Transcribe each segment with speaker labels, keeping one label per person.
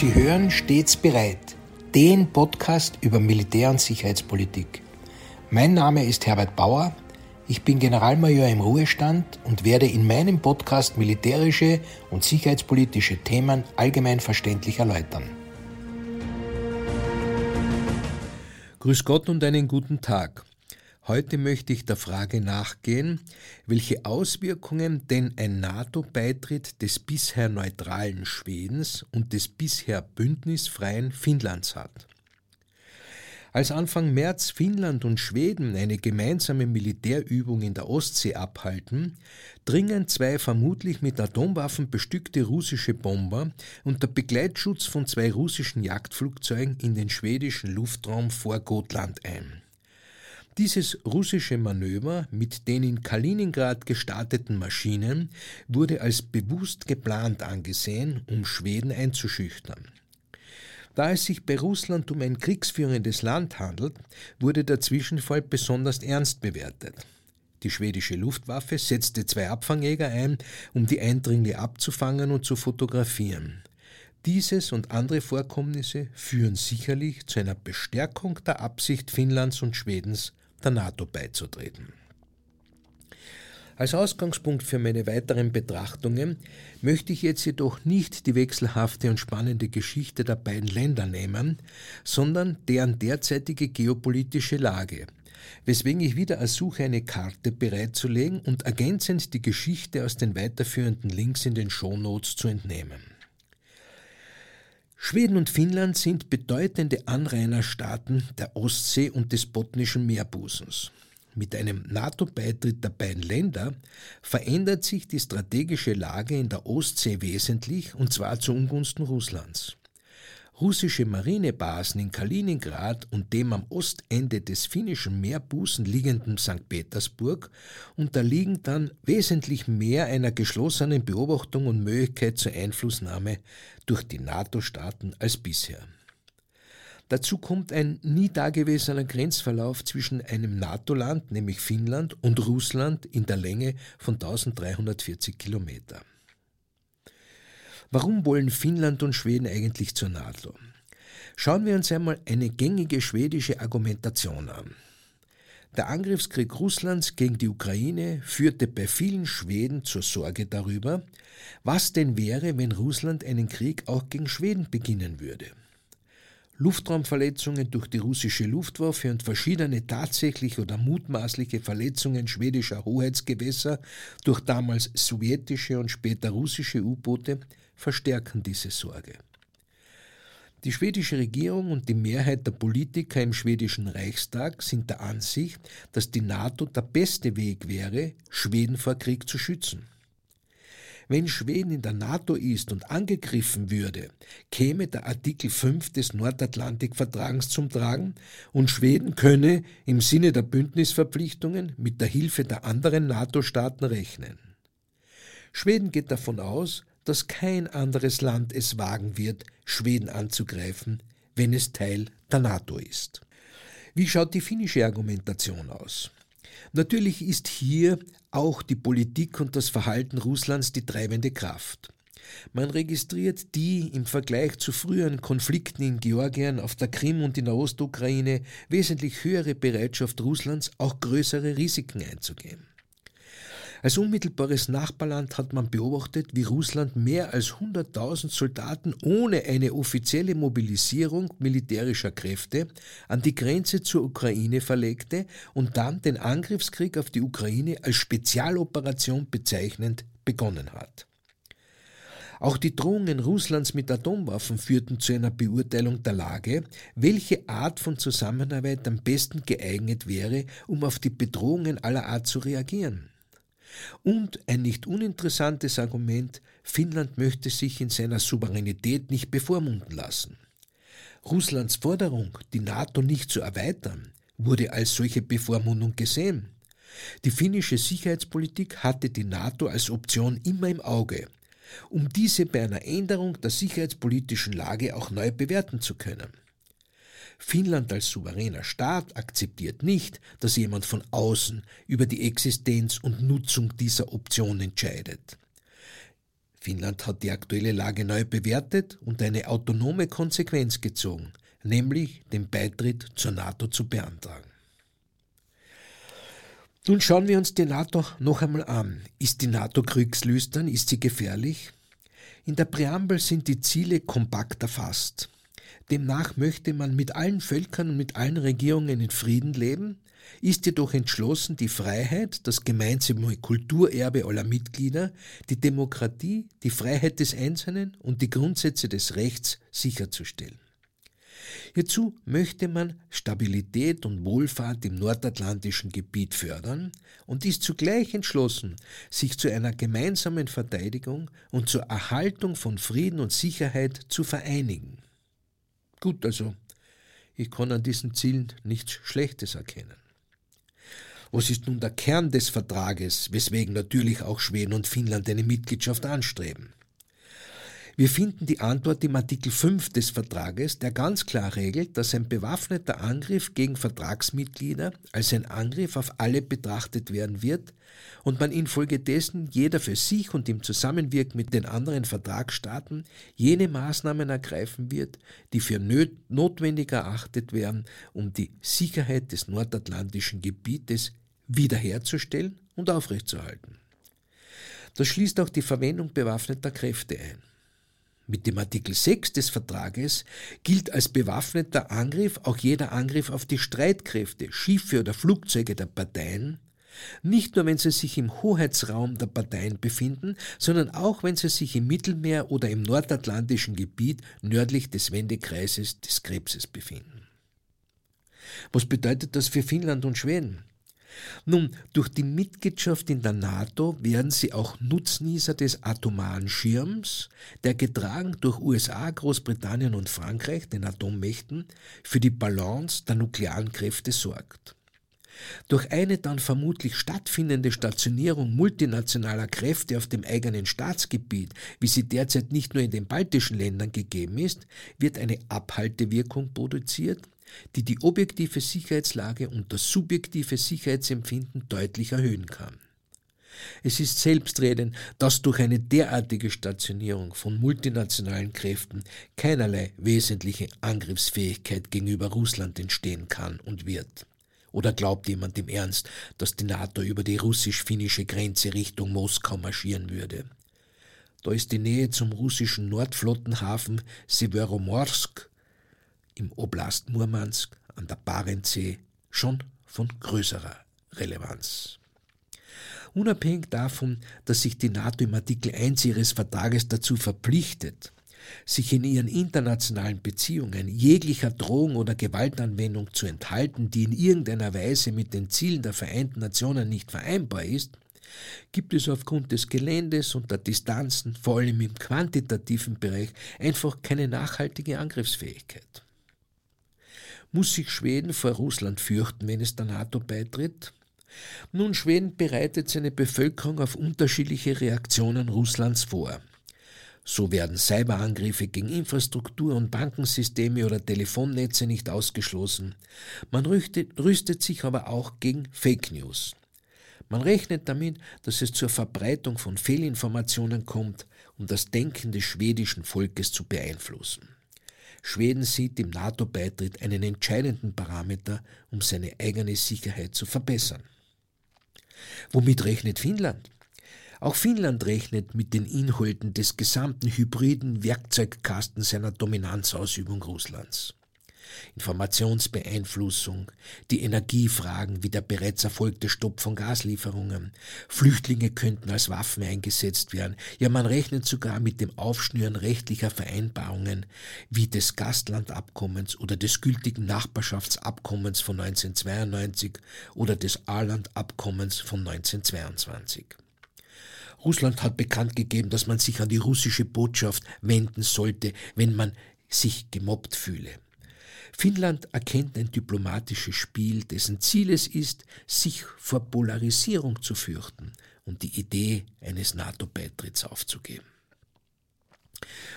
Speaker 1: Sie hören stets bereit, den Podcast über Militär- und Sicherheitspolitik. Mein Name ist Herbert Bauer, ich bin Generalmajor im Ruhestand und werde in meinem Podcast militärische und sicherheitspolitische Themen allgemein verständlich erläutern. Grüß Gott und einen guten Tag. Heute möchte ich der Frage nachgehen, welche Auswirkungen denn ein NATO-Beitritt des bisher neutralen Schwedens und des bisher bündnisfreien Finnlands hat. Als Anfang März Finnland und Schweden eine gemeinsame Militärübung in der Ostsee abhalten, dringen zwei vermutlich mit Atomwaffen bestückte russische Bomber unter Begleitschutz von zwei russischen Jagdflugzeugen in den schwedischen Luftraum vor Gotland ein. Dieses russische Manöver mit den in Kaliningrad gestarteten Maschinen wurde als bewusst geplant angesehen, um Schweden einzuschüchtern. Da es sich bei Russland um ein kriegsführendes Land handelt, wurde der Zwischenfall besonders ernst bewertet. Die schwedische Luftwaffe setzte zwei Abfangjäger ein, um die Eindringlinge abzufangen und zu fotografieren. Dieses und andere Vorkommnisse führen sicherlich zu einer Bestärkung der Absicht Finnlands und Schwedens, der NATO beizutreten. Als Ausgangspunkt für meine weiteren Betrachtungen möchte ich jetzt jedoch nicht die wechselhafte und spannende Geschichte der beiden Länder nehmen, sondern deren derzeitige geopolitische Lage, weswegen ich wieder ersuche, eine Karte bereitzulegen und ergänzend die Geschichte aus den weiterführenden Links in den Shownotes zu entnehmen. Schweden und Finnland sind bedeutende Anrainerstaaten der Ostsee und des Botnischen Meerbusens. Mit einem NATO-Beitritt der beiden Länder verändert sich die strategische Lage in der Ostsee wesentlich, und zwar zu Ungunsten Russlands. Russische Marinebasen in Kaliningrad und dem am Ostende des finnischen Meerbusen liegenden St. Petersburg unterliegen dann wesentlich mehr einer geschlossenen Beobachtung und Möglichkeit zur Einflussnahme durch die NATO-Staaten als bisher. Dazu kommt ein nie dagewesener Grenzverlauf zwischen einem NATO-Land, nämlich Finnland, und Russland in der Länge von 1340 Kilometer. Warum wollen Finnland und Schweden eigentlich zur NATO? Schauen wir uns einmal eine gängige schwedische Argumentation an. Der Angriffskrieg Russlands gegen die Ukraine führte bei vielen Schweden zur Sorge darüber, was denn wäre, wenn Russland einen Krieg auch gegen Schweden beginnen würde. Luftraumverletzungen durch die russische Luftwaffe und verschiedene tatsächliche oder mutmaßliche Verletzungen schwedischer Hoheitsgewässer durch damals sowjetische und später russische U-Boote verstärken diese Sorge. Die schwedische Regierung und die Mehrheit der Politiker im schwedischen Reichstag sind der Ansicht, dass die NATO der beste Weg wäre, Schweden vor Krieg zu schützen. Wenn Schweden in der NATO ist und angegriffen würde, käme der Artikel 5 des Nordatlantikvertrags zum Tragen und Schweden könne im Sinne der Bündnisverpflichtungen mit der Hilfe der anderen NATO-Staaten rechnen. Schweden geht davon aus, dass kein anderes Land es wagen wird, Schweden anzugreifen, wenn es Teil der NATO ist. Wie schaut die finnische Argumentation aus? Natürlich ist hier auch die Politik und das Verhalten Russlands die treibende Kraft. Man registriert die im Vergleich zu früheren Konflikten in Georgien, auf der Krim und in der Ostukraine wesentlich höhere Bereitschaft Russlands, auch größere Risiken einzugehen. Als unmittelbares Nachbarland hat man beobachtet, wie Russland mehr als 100.000 Soldaten ohne eine offizielle Mobilisierung militärischer Kräfte an die Grenze zur Ukraine verlegte und dann den Angriffskrieg auf die Ukraine als Spezialoperation bezeichnend begonnen hat. Auch die Drohungen Russlands mit Atomwaffen führten zu einer Beurteilung der Lage, welche Art von Zusammenarbeit am besten geeignet wäre, um auf die Bedrohungen aller Art zu reagieren. Und ein nicht uninteressantes Argument, Finnland möchte sich in seiner Souveränität nicht bevormunden lassen. Russlands Forderung, die NATO nicht zu erweitern, wurde als solche Bevormundung gesehen. Die finnische Sicherheitspolitik hatte die NATO als Option immer im Auge um diese bei einer Änderung der sicherheitspolitischen Lage auch neu bewerten zu können. Finnland als souveräner Staat akzeptiert nicht, dass jemand von außen über die Existenz und Nutzung dieser Option entscheidet. Finnland hat die aktuelle Lage neu bewertet und eine autonome Konsequenz gezogen, nämlich den Beitritt zur NATO zu beantragen. Nun schauen wir uns die NATO noch einmal an. Ist die NATO kriegslüstern? Ist sie gefährlich? In der Präambel sind die Ziele kompakt erfasst. Demnach möchte man mit allen Völkern und mit allen Regierungen in Frieden leben, ist jedoch entschlossen, die Freiheit, das gemeinsame Kulturerbe aller Mitglieder, die Demokratie, die Freiheit des Einzelnen und die Grundsätze des Rechts sicherzustellen. Hierzu möchte man Stabilität und Wohlfahrt im nordatlantischen Gebiet fördern und ist zugleich entschlossen, sich zu einer gemeinsamen Verteidigung und zur Erhaltung von Frieden und Sicherheit zu vereinigen. Gut, also, ich kann an diesen Zielen nichts Schlechtes erkennen. Was ist nun der Kern des Vertrages, weswegen natürlich auch Schweden und Finnland eine Mitgliedschaft anstreben? Wir finden die Antwort im Artikel 5 des Vertrages, der ganz klar regelt, dass ein bewaffneter Angriff gegen Vertragsmitglieder als ein Angriff auf alle betrachtet werden wird und man infolgedessen jeder für sich und im Zusammenwirken mit den anderen Vertragsstaaten jene Maßnahmen ergreifen wird, die für notwendig erachtet werden, um die Sicherheit des nordatlantischen Gebietes wiederherzustellen und aufrechtzuerhalten. Das schließt auch die Verwendung bewaffneter Kräfte ein. Mit dem Artikel 6 des Vertrages gilt als bewaffneter Angriff auch jeder Angriff auf die Streitkräfte, Schiffe oder Flugzeuge der Parteien, nicht nur wenn sie sich im Hoheitsraum der Parteien befinden, sondern auch wenn sie sich im Mittelmeer oder im nordatlantischen Gebiet nördlich des Wendekreises des Krebses befinden. Was bedeutet das für Finnland und Schweden? Nun, durch die Mitgliedschaft in der NATO werden sie auch Nutznießer des atomaren Schirms, der getragen durch USA, Großbritannien und Frankreich, den Atommächten, für die Balance der nuklearen Kräfte sorgt. Durch eine dann vermutlich stattfindende Stationierung multinationaler Kräfte auf dem eigenen Staatsgebiet, wie sie derzeit nicht nur in den baltischen Ländern gegeben ist, wird eine Abhaltewirkung produziert, die die objektive Sicherheitslage und das subjektive Sicherheitsempfinden deutlich erhöhen kann. Es ist selbstredend, dass durch eine derartige Stationierung von multinationalen Kräften keinerlei wesentliche Angriffsfähigkeit gegenüber Russland entstehen kann und wird. Oder glaubt jemand im Ernst, dass die NATO über die russisch-finnische Grenze Richtung Moskau marschieren würde? Da ist die Nähe zum russischen Nordflottenhafen Severomorsk im Oblast Murmansk an der Barentssee schon von größerer Relevanz. Unabhängig davon, dass sich die NATO im Artikel 1 ihres Vertrages dazu verpflichtet, sich in ihren internationalen Beziehungen jeglicher Drohung oder Gewaltanwendung zu enthalten, die in irgendeiner Weise mit den Zielen der Vereinten Nationen nicht vereinbar ist, gibt es aufgrund des Geländes und der Distanzen, vor allem im quantitativen Bereich, einfach keine nachhaltige Angriffsfähigkeit. Muss sich Schweden vor Russland fürchten, wenn es der NATO beitritt? Nun, Schweden bereitet seine Bevölkerung auf unterschiedliche Reaktionen Russlands vor. So werden Cyberangriffe gegen Infrastruktur und Bankensysteme oder Telefonnetze nicht ausgeschlossen. Man rüstet, rüstet sich aber auch gegen Fake News. Man rechnet damit, dass es zur Verbreitung von Fehlinformationen kommt, um das Denken des schwedischen Volkes zu beeinflussen. Schweden sieht im NATO-Beitritt einen entscheidenden Parameter, um seine eigene Sicherheit zu verbessern. Womit rechnet Finnland? Auch Finnland rechnet mit den Inhalten des gesamten hybriden Werkzeugkastens seiner Dominanzausübung Russlands. Informationsbeeinflussung, die Energiefragen wie der bereits erfolgte Stopp von Gaslieferungen, Flüchtlinge könnten als Waffen eingesetzt werden, ja man rechnet sogar mit dem Aufschnüren rechtlicher Vereinbarungen wie des Gastlandabkommens oder des gültigen Nachbarschaftsabkommens von 1992 oder des Arlandabkommens von 1922. Russland hat bekannt gegeben, dass man sich an die russische Botschaft wenden sollte, wenn man sich gemobbt fühle. Finnland erkennt ein diplomatisches Spiel, dessen Ziel es ist, sich vor Polarisierung zu fürchten und die Idee eines NATO-Beitritts aufzugeben.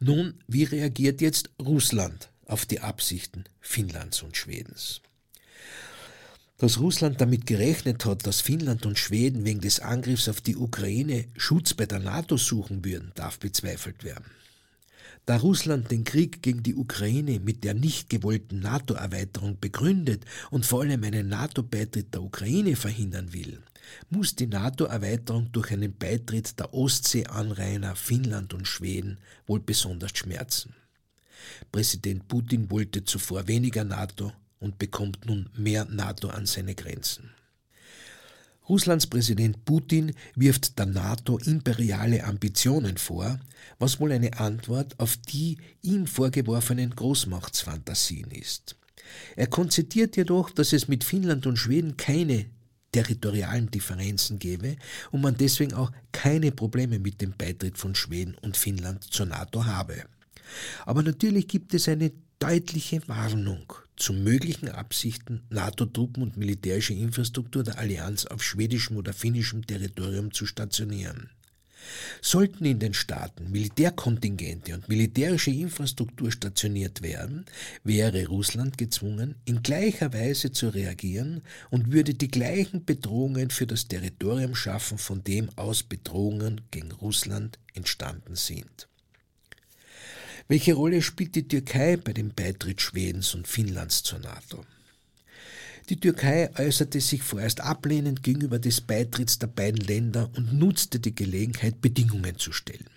Speaker 1: Nun, wie reagiert jetzt Russland auf die Absichten Finnlands und Schwedens? Dass Russland damit gerechnet hat, dass Finnland und Schweden wegen des Angriffs auf die Ukraine Schutz bei der NATO suchen würden, darf bezweifelt werden. Da Russland den Krieg gegen die Ukraine mit der nicht gewollten NATO-Erweiterung begründet und vor allem einen NATO-Beitritt der Ukraine verhindern will, muss die NATO-Erweiterung durch einen Beitritt der Ostseeanrainer Finnland und Schweden wohl besonders schmerzen. Präsident Putin wollte zuvor weniger NATO und bekommt nun mehr NATO an seine Grenzen. Russlands Präsident Putin wirft der NATO imperiale Ambitionen vor, was wohl eine Antwort auf die ihm vorgeworfenen Großmachtsfantasien ist. Er konzediert jedoch, dass es mit Finnland und Schweden keine territorialen Differenzen gäbe und man deswegen auch keine Probleme mit dem Beitritt von Schweden und Finnland zur NATO habe. Aber natürlich gibt es eine deutliche Warnung zu möglichen Absichten, NATO-Truppen und militärische Infrastruktur der Allianz auf schwedischem oder finnischem Territorium zu stationieren. Sollten in den Staaten Militärkontingente und militärische Infrastruktur stationiert werden, wäre Russland gezwungen, in gleicher Weise zu reagieren und würde die gleichen Bedrohungen für das Territorium schaffen, von dem aus Bedrohungen gegen Russland entstanden sind. Welche Rolle spielt die Türkei bei dem Beitritt Schwedens und Finnlands zur NATO? Die Türkei äußerte sich vorerst ablehnend gegenüber des Beitritts der beiden Länder und nutzte die Gelegenheit, Bedingungen zu stellen.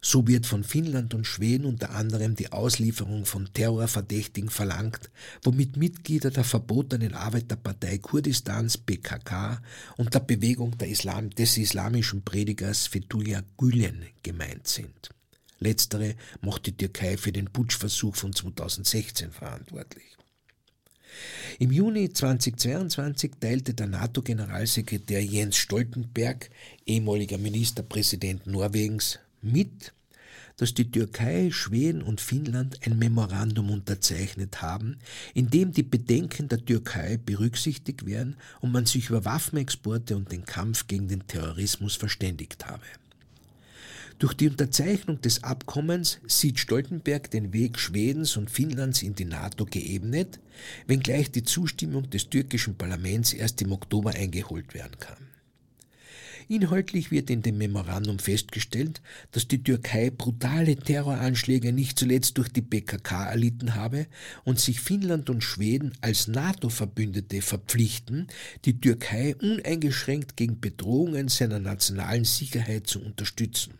Speaker 1: So wird von Finnland und Schweden unter anderem die Auslieferung von Terrorverdächtigen verlangt, womit Mitglieder der verbotenen Arbeiterpartei Kurdistans PKK und der Bewegung der Islam, des islamischen Predigers Fethullah Gülen gemeint sind. Letztere macht die Türkei für den Putschversuch von 2016 verantwortlich. Im Juni 2022 teilte der NATO-Generalsekretär Jens Stoltenberg, ehemaliger Ministerpräsident Norwegens, mit, dass die Türkei, Schweden und Finnland ein Memorandum unterzeichnet haben, in dem die Bedenken der Türkei berücksichtigt werden und man sich über Waffenexporte und den Kampf gegen den Terrorismus verständigt habe. Durch die Unterzeichnung des Abkommens sieht Stoltenberg den Weg Schwedens und Finnlands in die NATO geebnet, wenngleich die Zustimmung des türkischen Parlaments erst im Oktober eingeholt werden kann. Inhaltlich wird in dem Memorandum festgestellt, dass die Türkei brutale Terroranschläge nicht zuletzt durch die PKK erlitten habe und sich Finnland und Schweden als NATO-Verbündete verpflichten, die Türkei uneingeschränkt gegen Bedrohungen seiner nationalen Sicherheit zu unterstützen.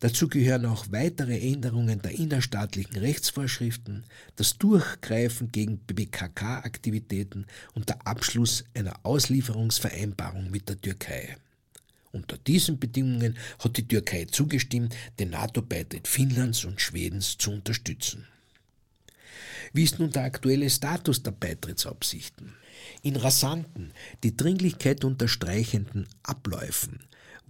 Speaker 1: Dazu gehören auch weitere Änderungen der innerstaatlichen Rechtsvorschriften, das Durchgreifen gegen BKK-Aktivitäten und der Abschluss einer Auslieferungsvereinbarung mit der Türkei. Unter diesen Bedingungen hat die Türkei zugestimmt, den NATO-Beitritt Finnlands und Schwedens zu unterstützen. Wie ist nun der aktuelle Status der Beitrittsabsichten? In rasanten, die Dringlichkeit unterstreichenden Abläufen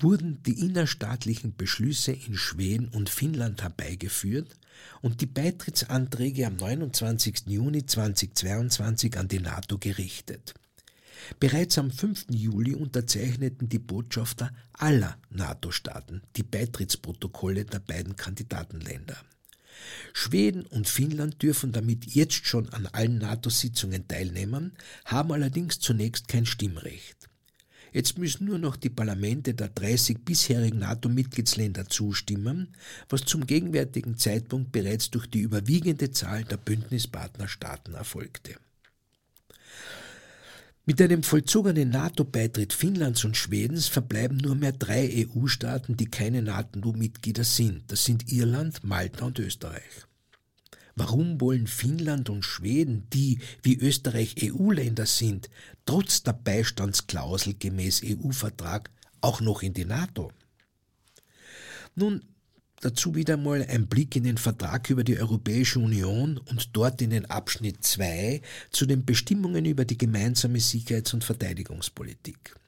Speaker 1: wurden die innerstaatlichen Beschlüsse in Schweden und Finnland herbeigeführt und die Beitrittsanträge am 29. Juni 2022 an die NATO gerichtet. Bereits am 5. Juli unterzeichneten die Botschafter aller NATO-Staaten die Beitrittsprotokolle der beiden Kandidatenländer. Schweden und Finnland dürfen damit jetzt schon an allen NATO-Sitzungen teilnehmen, haben allerdings zunächst kein Stimmrecht. Jetzt müssen nur noch die Parlamente der 30 bisherigen NATO-Mitgliedsländer zustimmen, was zum gegenwärtigen Zeitpunkt bereits durch die überwiegende Zahl der Bündnispartnerstaaten erfolgte. Mit einem vollzogenen NATO-Beitritt Finnlands und Schwedens verbleiben nur mehr drei EU-Staaten, die keine NATO-Mitglieder sind. Das sind Irland, Malta und Österreich. Warum wollen Finnland und Schweden, die wie Österreich EU-Länder sind, trotz der Beistandsklausel gemäß EU-Vertrag auch noch in die NATO? Nun, dazu wieder mal ein Blick in den Vertrag über die Europäische Union und dort in den Abschnitt 2 zu den Bestimmungen über die gemeinsame Sicherheits- und Verteidigungspolitik.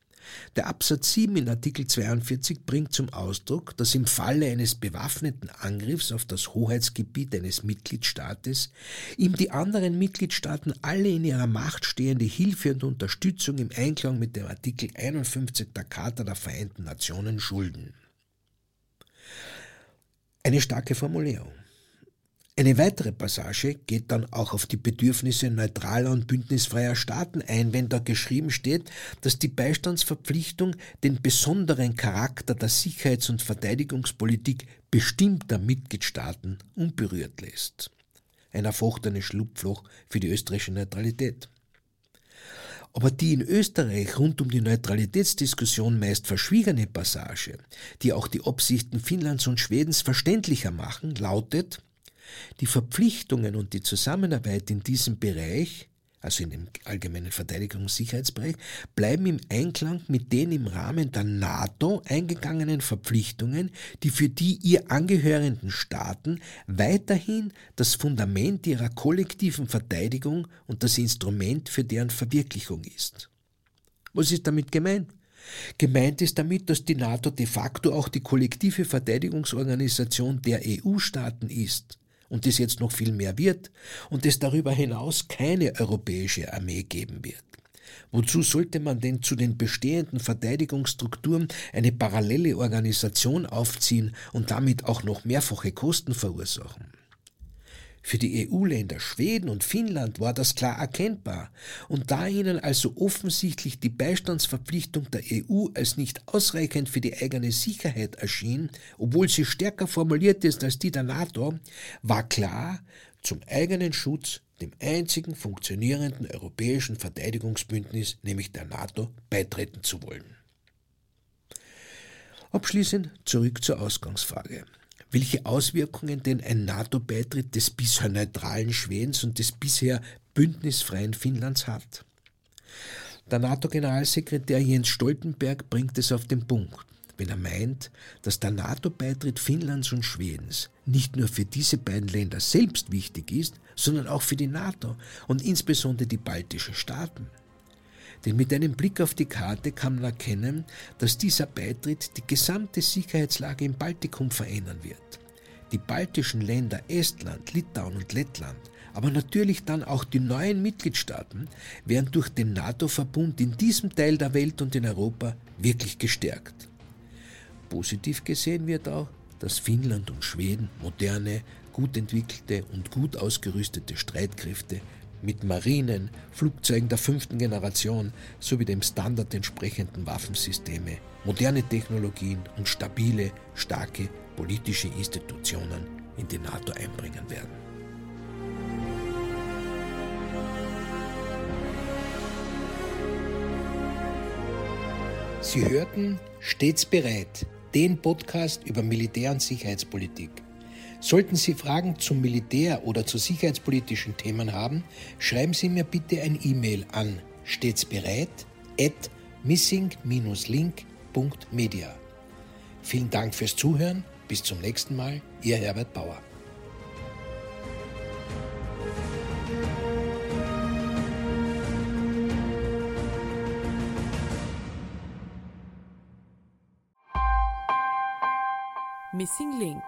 Speaker 1: Der Absatz 7 in Artikel 42 bringt zum Ausdruck, dass im Falle eines bewaffneten Angriffs auf das Hoheitsgebiet eines Mitgliedstaates ihm die anderen Mitgliedstaaten alle in ihrer Macht stehende Hilfe und Unterstützung im Einklang mit dem Artikel 51 der Charta der Vereinten Nationen schulden. Eine starke Formulierung. Eine weitere Passage geht dann auch auf die Bedürfnisse neutraler und bündnisfreier Staaten ein, wenn da geschrieben steht, dass die Beistandsverpflichtung den besonderen Charakter der Sicherheits- und Verteidigungspolitik bestimmter Mitgliedstaaten unberührt lässt. Ein erfochtenes Schlupfloch für die österreichische Neutralität. Aber die in Österreich rund um die Neutralitätsdiskussion meist verschwiegene Passage, die auch die Absichten Finnlands und Schwedens verständlicher machen, lautet, die Verpflichtungen und die Zusammenarbeit in diesem Bereich, also in dem allgemeinen Verteidigungs- und Sicherheitsbereich, bleiben im Einklang mit den im Rahmen der NATO eingegangenen Verpflichtungen, die für die ihr angehörenden Staaten weiterhin das Fundament ihrer kollektiven Verteidigung und das Instrument für deren Verwirklichung ist. Was ist damit gemeint? Gemeint ist damit, dass die NATO de facto auch die kollektive Verteidigungsorganisation der EU-Staaten ist und es jetzt noch viel mehr wird und es darüber hinaus keine europäische Armee geben wird. Wozu sollte man denn zu den bestehenden Verteidigungsstrukturen eine parallele Organisation aufziehen und damit auch noch mehrfache Kosten verursachen? Für die EU-Länder Schweden und Finnland war das klar erkennbar, und da ihnen also offensichtlich die Beistandsverpflichtung der EU als nicht ausreichend für die eigene Sicherheit erschien, obwohl sie stärker formuliert ist als die der NATO, war klar, zum eigenen Schutz dem einzigen funktionierenden europäischen Verteidigungsbündnis, nämlich der NATO, beitreten zu wollen. Abschließend zurück zur Ausgangsfrage welche Auswirkungen denn ein NATO-Beitritt des bisher neutralen Schwedens und des bisher bündnisfreien Finnlands hat. Der NATO-Generalsekretär Jens Stoltenberg bringt es auf den Punkt, wenn er meint, dass der NATO-Beitritt Finnlands und Schwedens nicht nur für diese beiden Länder selbst wichtig ist, sondern auch für die NATO und insbesondere die baltischen Staaten. Denn mit einem Blick auf die Karte kann man erkennen, dass dieser Beitritt die gesamte Sicherheitslage im Baltikum verändern wird. Die baltischen Länder Estland, Litauen und Lettland, aber natürlich dann auch die neuen Mitgliedstaaten werden durch den NATO-Verbund in diesem Teil der Welt und in Europa wirklich gestärkt. Positiv gesehen wird auch, dass Finnland und Schweden moderne, gut entwickelte und gut ausgerüstete Streitkräfte mit Marinen, Flugzeugen der fünften Generation sowie dem Standard entsprechenden Waffensysteme, moderne Technologien und stabile, starke politische Institutionen in die NATO einbringen werden. Sie hörten Stets bereit, den Podcast über Militär- und Sicherheitspolitik. Sollten Sie Fragen zum Militär oder zu sicherheitspolitischen Themen haben, schreiben Sie mir bitte ein E-Mail an stets bereit at missing-link.media. Vielen Dank fürs Zuhören. Bis zum nächsten Mal. Ihr Herbert Bauer.
Speaker 2: Missing Link